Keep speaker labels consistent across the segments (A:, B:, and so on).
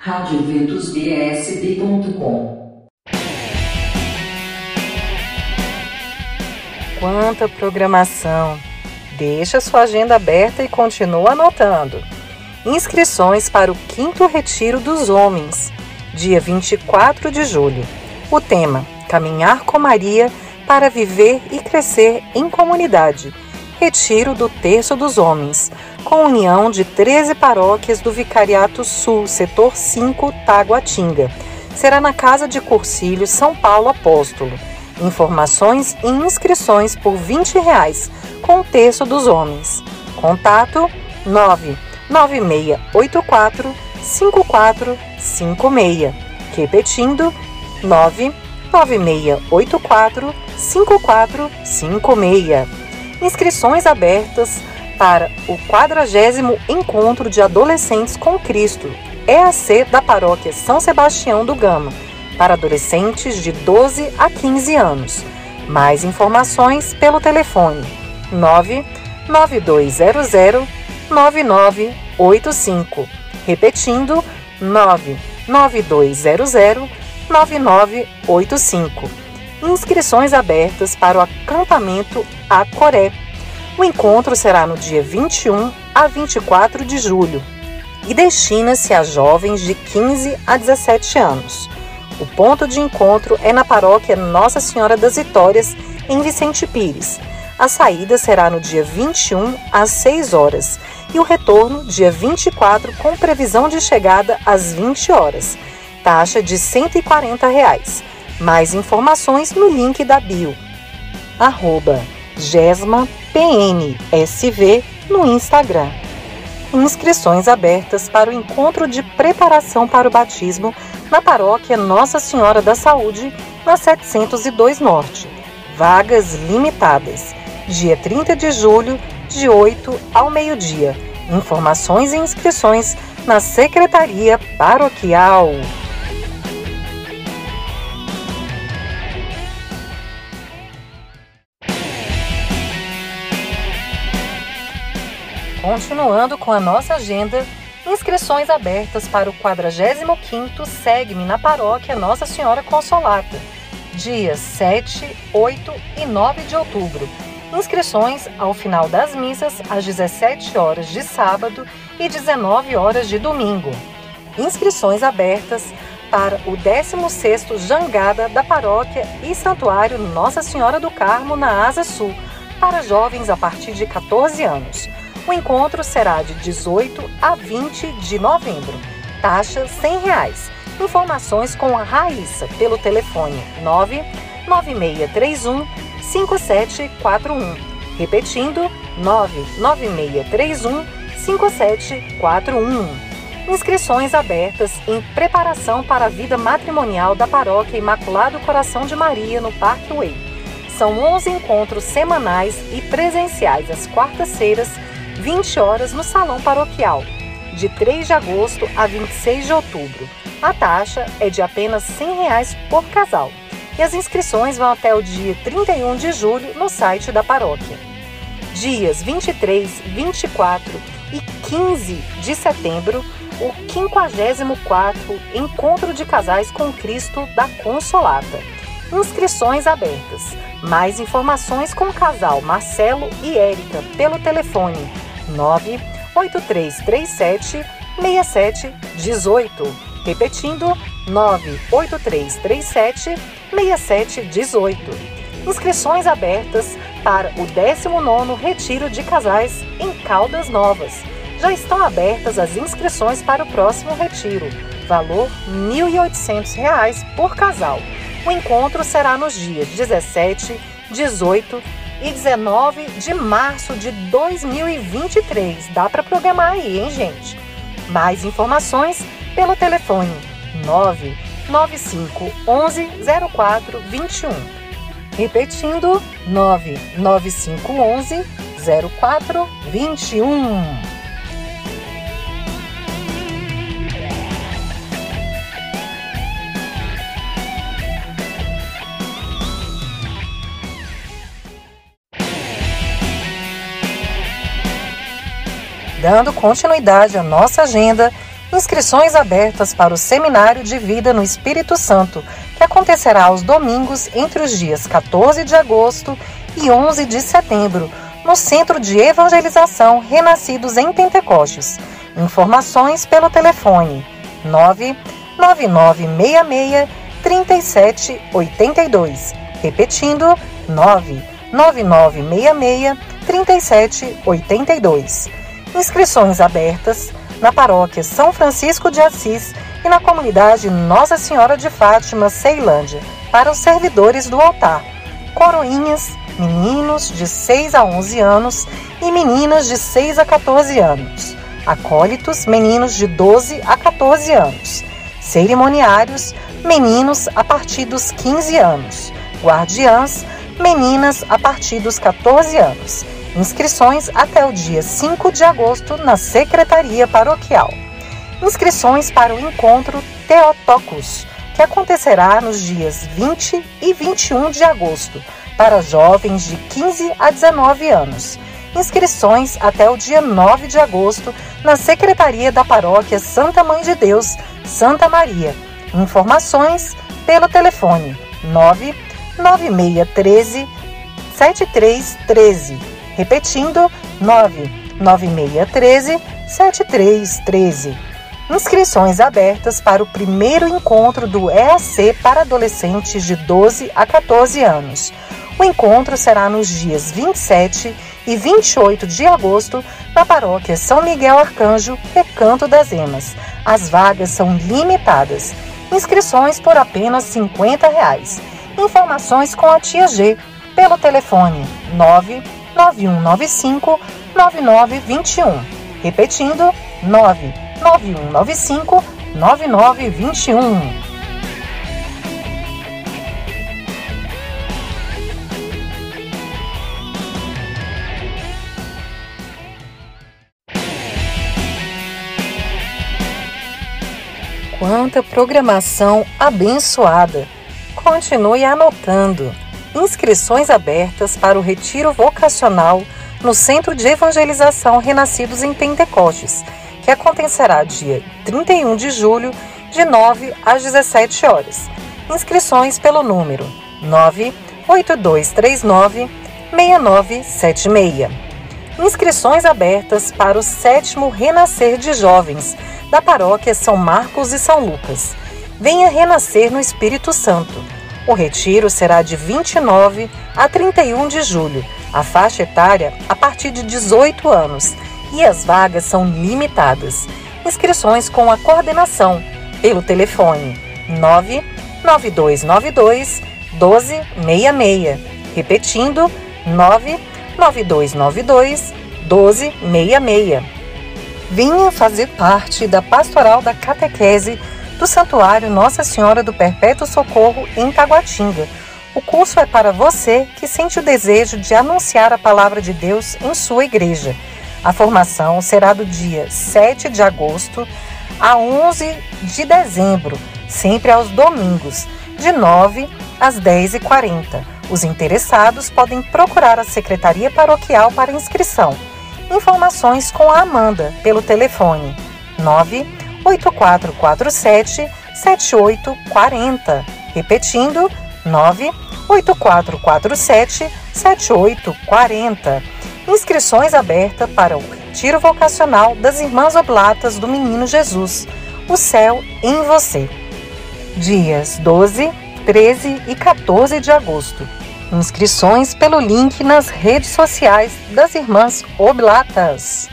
A: radioventusbsb.com
B: Quanta programação! Deixa sua agenda aberta e continua anotando. Inscrições para o quinto Retiro dos Homens, dia 24 de julho. O tema: Caminhar com Maria para viver e crescer em comunidade. Retiro do Terço dos Homens, com união de 13 paróquias do Vicariato Sul, setor 5, Taguatinga. Será na Casa de Cursilho, São Paulo Apóstolo. Informações e inscrições por 20 reais, com o Terço dos Homens. Contato 99684 5456. Repetindo, 99684 5456. Inscrições abertas para o 40 Encontro de Adolescentes com Cristo, EAC da Paróquia São Sebastião do Gama, para adolescentes de 12 a 15 anos. Mais informações pelo telefone 99200 9985. Repetindo, 99200 9985. Inscrições abertas para o acampamento Acoré o encontro será no dia 21 a 24 de julho e destina-se a jovens de 15 a 17 anos. O ponto de encontro é na paróquia Nossa Senhora das Vitórias, em Vicente Pires. A saída será no dia 21 às 6 horas e o retorno dia 24 com previsão de chegada às 20 horas. Taxa de 140 reais. Mais informações no link da bio. Arroba Gesma PNSV no Instagram. Inscrições abertas para o encontro de preparação para o batismo na paróquia Nossa Senhora da Saúde, na 702 Norte. Vagas limitadas. Dia 30 de julho, de 8 ao meio-dia. Informações e inscrições na Secretaria Paroquial. Continuando com a nossa agenda, inscrições abertas para o 45º Segue-me na Paróquia Nossa Senhora Consolata, dias 7, 8 e 9 de outubro. Inscrições ao final das missas às 17 horas de sábado e 19 horas de domingo. Inscrições abertas para o 16º Jangada da Paróquia e Santuário Nossa Senhora do Carmo na Asa Sul, para jovens a partir de 14 anos. O encontro será de 18 a 20 de novembro. Taxa 100 reais. Informações com a Raíssa pelo telefone 99631 5741. Repetindo, 99631 5741. Inscrições abertas em preparação para a vida matrimonial da Paróquia Imaculado Coração de Maria no Parque Way. São 11 encontros semanais e presenciais às quartas-feiras 20 horas no Salão Paroquial, de 3 de agosto a 26 de outubro. A taxa é de apenas 100 reais por casal e as inscrições vão até o dia 31 de julho no site da paróquia. Dias 23, 24 e 15 de setembro, o 54º Encontro de Casais com Cristo da Consolata. Inscrições abertas. Mais informações com o casal Marcelo e Érica pelo telefone 98337 6718. Repetindo, 98337 6718. Inscrições abertas para o 19º Retiro de Casais em Caldas Novas. Já estão abertas as inscrições para o próximo retiro. Valor R$ 1.800 por casal. O encontro será nos dias 17, 18 e 19 de março de 2023. Dá para programar aí, hein, gente? Mais informações pelo telefone 995 11 04 21. Repetindo, 995 11 04 21. Dando continuidade à nossa agenda, Inscrições abertas para o Seminário de Vida no Espírito Santo, que acontecerá aos domingos entre os dias 14 de agosto e 11 de setembro, no Centro de Evangelização Renascidos em Pentecostes. Informações pelo telefone 99966 3782. Repetindo, 99966 3782. Inscrições abertas na paróquia São Francisco de Assis e na comunidade Nossa Senhora de Fátima, Ceilândia, para os servidores do altar. Coroinhas, meninos de 6 a 11 anos e meninas de 6 a 14 anos. Acólitos, meninos de 12 a 14 anos. Cerimoniários, meninos a partir dos 15 anos. Guardiãs, meninas a partir dos 14 anos. Inscrições até o dia 5 de agosto na Secretaria Paroquial. Inscrições para o encontro Teotocos, que acontecerá nos dias 20 e 21 de agosto, para jovens de 15 a 19 anos. Inscrições até o dia 9 de agosto na Secretaria da Paróquia Santa Mãe de Deus, Santa Maria. Informações pelo telefone 99613 7313 Repetindo, 99613 7313. Inscrições abertas para o primeiro encontro do EAC para adolescentes de 12 a 14 anos. O encontro será nos dias 27 e 28 de agosto na paróquia São Miguel Arcanjo, Recanto das Emas. As vagas são limitadas. Inscrições por apenas 50 reais. Informações com a tia G pelo telefone 9 9195 9921. Repetindo, 99195 9921. Quanta programação abençoada! Continue anotando inscrições abertas para o retiro vocacional no Centro de Evangelização Renascidos em Pentecostes, que acontecerá dia 31 de julho, de 9 às 17 horas. Inscrições pelo número 98239 6976. Inscrições abertas para o sétimo Renascer de Jovens da Paróquia São Marcos e São Lucas. Venha renascer no Espírito Santo o retiro será de 29 a 31 de julho, a faixa etária a partir de 18 anos, e as vagas são limitadas. Inscrições com a coordenação pelo telefone 99292 1266. Repetindo, 99292 1266. Vinha fazer parte da Pastoral da Catequese do Santuário Nossa Senhora do Perpétuo Socorro em Taguatinga. O curso é para você que sente o desejo de anunciar a palavra de Deus em sua igreja. A formação será do dia 7 de agosto a 11 de dezembro, sempre aos domingos, de 9 às 10h40. Os interessados podem procurar a Secretaria Paroquial para inscrição. Informações com a Amanda pelo telefone 9 8447 7840. Repetindo, 98447 7840. Inscrições abertas para o Retiro Vocacional das Irmãs Oblatas do Menino Jesus. O céu em você. Dias 12, 13 e 14 de agosto. Inscrições pelo link nas redes sociais das Irmãs Oblatas.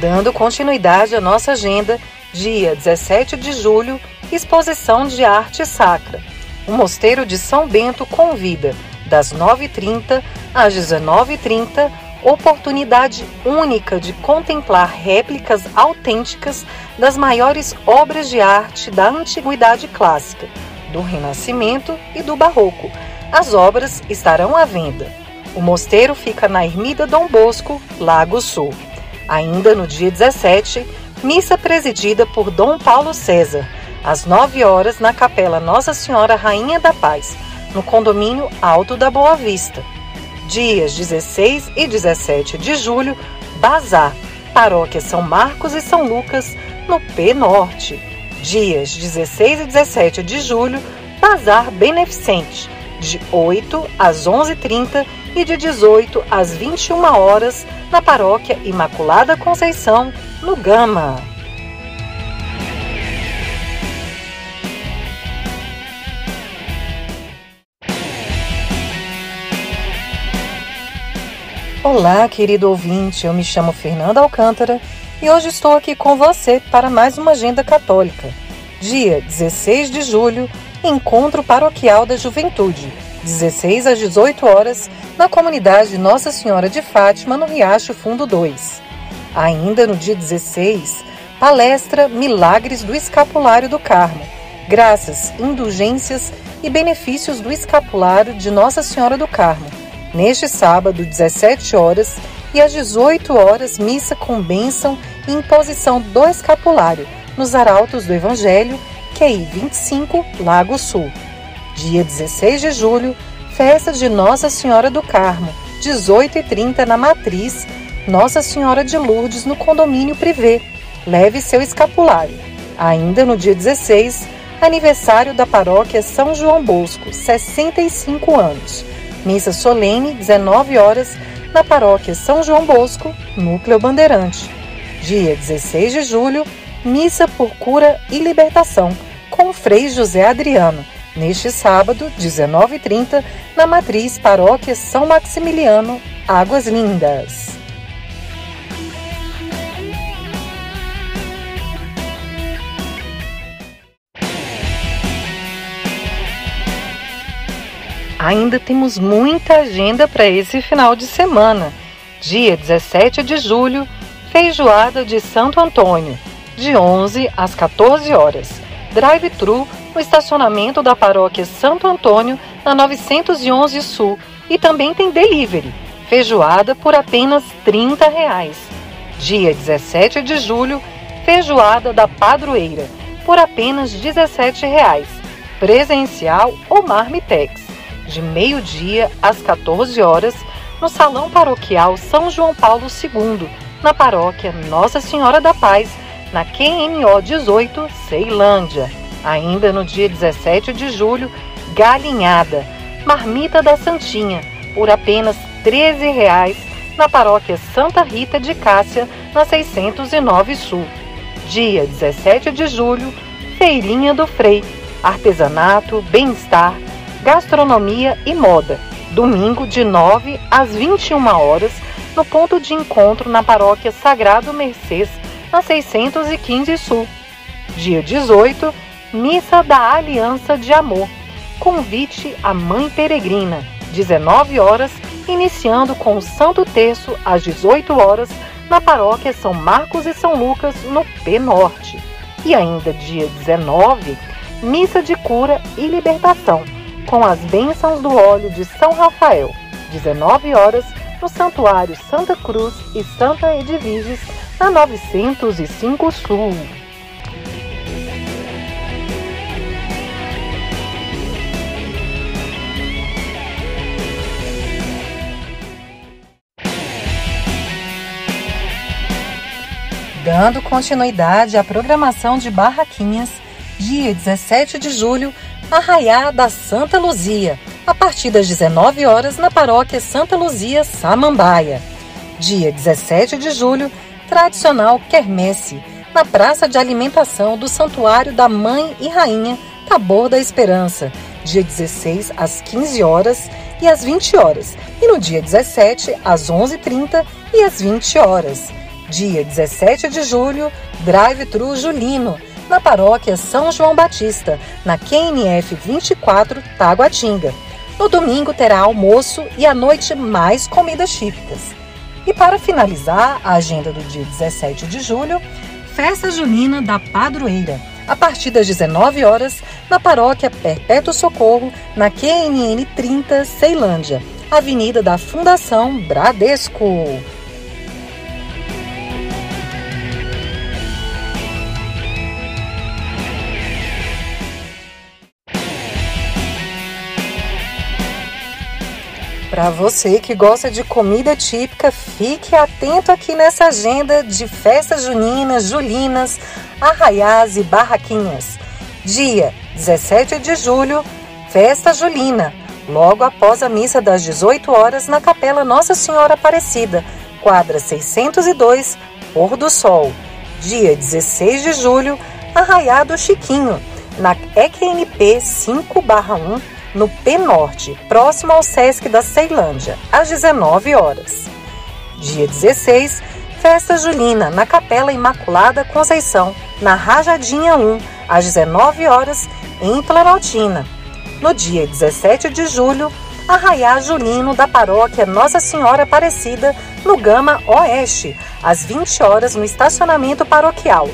B: Dando continuidade à nossa agenda, dia 17 de julho, exposição de arte sacra. O Mosteiro de São Bento convida, das 9h30 às 19h30, oportunidade única de contemplar réplicas autênticas das maiores obras de arte da Antiguidade Clássica, do Renascimento e do Barroco. As obras estarão à venda. O mosteiro fica na Ermida Dom Bosco, Lago Sul. Ainda no dia 17, missa presidida por Dom Paulo César. às 9 horas, na Capela Nossa Senhora Rainha da Paz, no condomínio Alto da Boa Vista. Dias 16 e 17 de julho, Bazar, Paróquia São Marcos e São Lucas, no P Norte. Dias 16 e 17 de julho, Bazar Beneficente, de 8 às 11h30 e de 18 às 21 horas, na Paróquia Imaculada Conceição, no Gama. Olá, querido ouvinte, eu me chamo Fernanda Alcântara e hoje estou aqui com você para mais uma Agenda Católica. Dia 16 de julho, Encontro Paroquial da Juventude, 16 às 18 horas, na comunidade Nossa Senhora de Fátima, no Riacho Fundo 2. Ainda no dia 16, palestra Milagres do Escapulário do Carmo, graças, indulgências e benefícios do escapulário de Nossa Senhora do Carmo Neste sábado, 17 horas e às 18 horas, missa com bênção e imposição do escapulário nos arautos do Evangelho, QI 25, Lago Sul. Dia 16 de julho, festa de Nossa Senhora do Carmo, 18h30 na Matriz, Nossa Senhora de Lourdes no condomínio privê. Leve seu escapulário. Ainda no dia 16, aniversário da paróquia São João Bosco, 65 anos. Missa solene, 19 horas, na paróquia São João Bosco, Núcleo Bandeirante. Dia 16 de julho, missa por cura e libertação, com o Frei José Adriano, neste sábado, 19h30, na matriz Paróquia São Maximiliano, Águas Lindas. Ainda temos muita agenda para esse final de semana. Dia 17 de julho, feijoada de Santo Antônio, de 11 às 14 horas. Drive-thru no estacionamento da paróquia Santo Antônio, na 911 Sul. E também tem delivery, feijoada por apenas 30 reais. Dia 17 de julho, feijoada da Padroeira, por apenas 17 reais. Presencial ou Marmitex de meio-dia às 14 horas, no Salão Paroquial São João Paulo II, na paróquia Nossa Senhora da Paz, na QMO 18, Ceilândia. Ainda no dia 17 de julho, galinhada, marmita da Santinha, por apenas R$ 13,00 na paróquia Santa Rita de Cássia, na 609 Sul. Dia 17 de julho, Feirinha do Frei, artesanato, bem-estar, gastronomia e moda. Domingo, de 9 às 21 horas, no ponto de encontro na paróquia Sagrado Mercês, na 615 Sul. Dia 18, Missa da Aliança de Amor. Convite à Mãe Peregrina, 19 horas, iniciando com o Santo Terço às 18 horas, na paróquia São Marcos e São Lucas, no P Norte. E ainda dia 19, Missa de Cura e Libertação com as bênçãos do óleo de São Rafael, 19 horas, no Santuário Santa Cruz e Santa Edviges, na 905 Sul. Dando continuidade à programação de Barraquinhas, dia 17 de julho, Arraiá da Santa Luzia, a partir das 19 horas na paróquia Santa Luzia, Samambaia. Dia 17 de julho, tradicional quermesse, na praça de alimentação do Santuário da Mãe e Rainha, Tabor da Esperança, dia 16 às 15 horas e às 20 horas, e no dia 17 às 11h30 e às 20 horas. Dia 17 de julho, Drive-Thru Julino, na paróquia São João Batista, na QNF 24, Taguatinga. No domingo terá almoço e à noite mais comidas típicas. E para finalizar a agenda do dia 17 de julho, festa junina da Padroeira, a partir das 19 horas, na paróquia Perpétuo Socorro, na QNN 30, Ceilândia, Avenida da Fundação Bradesco. Para você que gosta de comida típica, fique atento aqui nessa agenda de festas juninas, julinas, arraiás e barraquinhas. Dia 17 de julho, festa julina, logo após a missa das 18 horas na Capela Nossa Senhora Aparecida, quadra 602, Pôr do Sol. Dia 16 de julho, Arraiado Chiquinho, na EQNP 5/1 no P Norte, próximo ao Sesc da Ceilândia, às 19 horas. Dia 16, Festa Julina, na Capela Imaculada Conceição, na Rajadinha 1, às 19 horas, em Planaltina. No dia 17 de julho, Arraiá Julino da Paróquia Nossa Senhora Aparecida, no Gama Oeste, às 20 horas no estacionamento paroquial.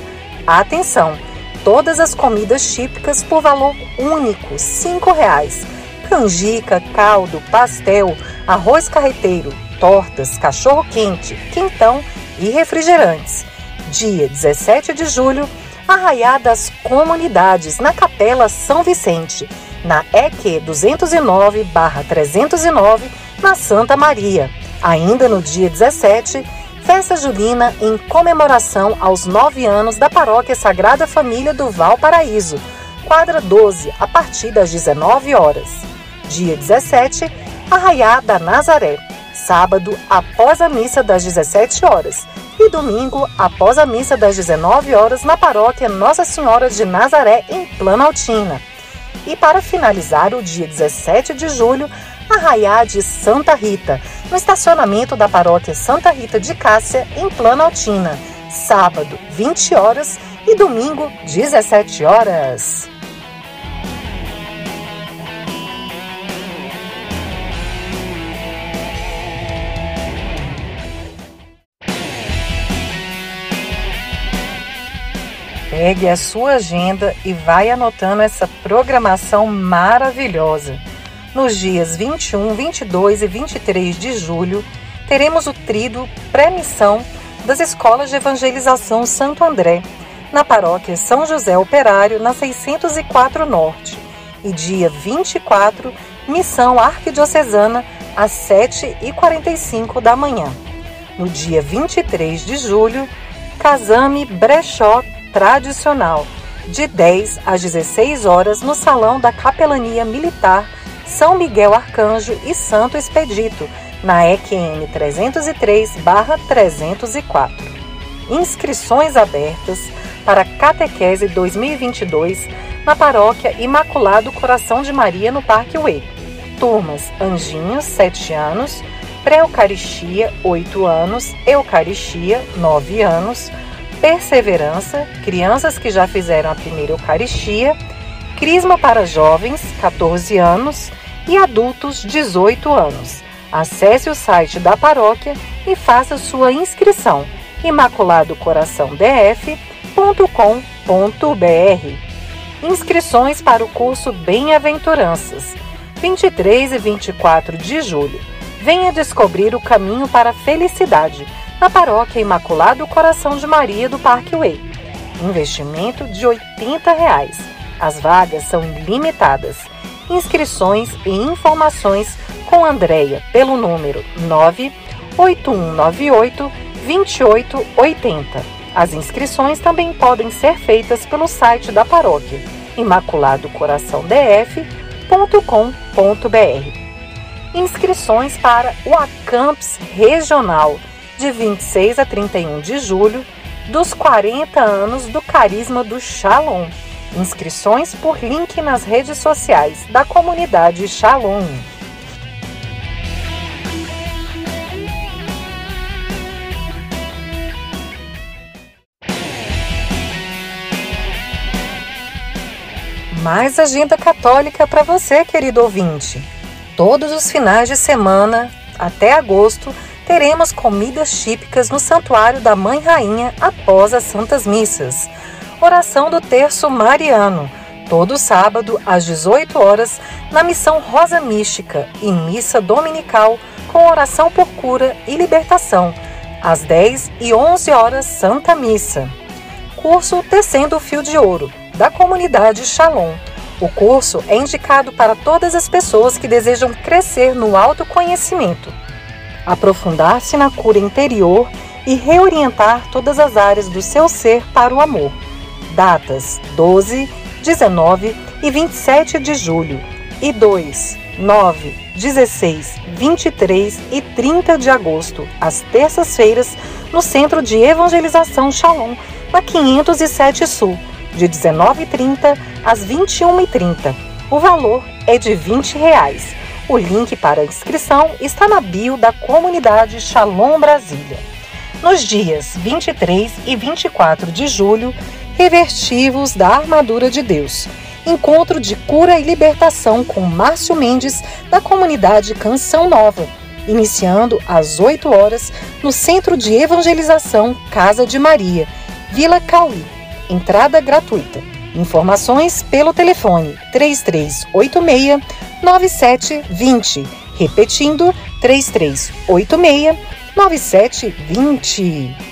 B: Atenção! Todas as comidas típicas por valor único, R$ 5,00 canjica, caldo, pastel, arroz carreteiro, tortas, cachorro-quente, quentão e refrigerantes. Dia 17 de julho, Arraiá das Comunidades, na Capela São Vicente, na EQ 209-309, na Santa Maria. Ainda no dia 17, festa julina em comemoração aos nove anos da Paróquia Sagrada Família do Valparaíso, quadra 12, a partir das 19 horas. Dia 17, Arraiá da Nazaré, sábado após a missa das 17 horas. E domingo após a missa das 19 horas na paróquia Nossa Senhora de Nazaré em Planaltina. E para finalizar o dia 17 de julho, Arraiá de Santa Rita, no estacionamento da paróquia Santa Rita de Cássia em Planaltina, sábado 20 horas e domingo 17 horas. Pegue a sua agenda e vai anotando essa programação maravilhosa. Nos dias 21, 22 e 23 de julho, teremos o trido pré-missão das escolas de evangelização Santo André, na paróquia São José Operário, na 604 Norte. E dia 24, missão arquidiocesana, às 7h45 da manhã. No dia 23 de julho, Casame Brechó tradicional, de 10 às 16 horas no Salão da Capelania Militar São Miguel Arcanjo e Santo Expedito, na EQN 303-304. Inscrições abertas para Catequese 2022 na Paróquia Imaculado Coração de Maria, no Parque Uê. Turmas Anjinhos, 7 anos, Pré-Eucaristia, 8 anos, Eucaristia, 9 anos, Perseverança, crianças que já fizeram a primeira Eucaristia, Crisma para jovens, 14 anos, e adultos, 18 anos. Acesse o site da paróquia e faça sua inscrição imaculadocoraçãodf.com.br. Inscrições para o curso Bem-aventuranças, 23 e 24 de julho. Venha descobrir o caminho para a felicidade na Paróquia Imaculado Coração de Maria do Parque Way. Investimento de 80 reais. As vagas são ilimitadas. Inscrições e informações com Andréia pelo número 98198 2880. As inscrições também podem ser feitas pelo site da paróquia imaculadocoraçãodf.com.br. Inscrições para o Acamps Regional de 26 a 31 de julho, dos 40 anos do Carisma do Shalom. Inscrições por link nas redes sociais da comunidade Shalom. Mais agenda católica para você, querido ouvinte. Todos os finais de semana, até agosto, teremos comidas típicas no Santuário da Mãe Rainha após as Santas Missas. Oração do Terço Mariano, todo sábado às 18 horas, na Missão Rosa Mística e Missa Dominical com oração por cura e libertação, às 10 e 11 horas, Santa Missa. Curso Tecendo o Fio de Ouro, da comunidade Shalom. O curso é indicado para todas as pessoas que desejam crescer no autoconhecimento, aprofundar-se na cura interior e reorientar todas as áreas do seu ser para o amor. Datas 12, 19 e 27 de julho e 2, 9, 16, 23 e 30 de agosto, às terças-feiras, no Centro de Evangelização Shalom, na 507 Sul, de 19h30 às 21h30. O valor é de 20 reais. O link para a inscrição está na bio da comunidade Shalom Brasília. Nos dias 23 e 24 de julho, revertivos da armadura de Deus encontro de cura e libertação com Márcio Mendes, da comunidade Canção Nova, iniciando às 8 horas no Centro de Evangelização Casa de Maria, Vila Cauí. Entrada gratuita. Informações pelo telefone 3386 9720. Repetindo, 3386 9720.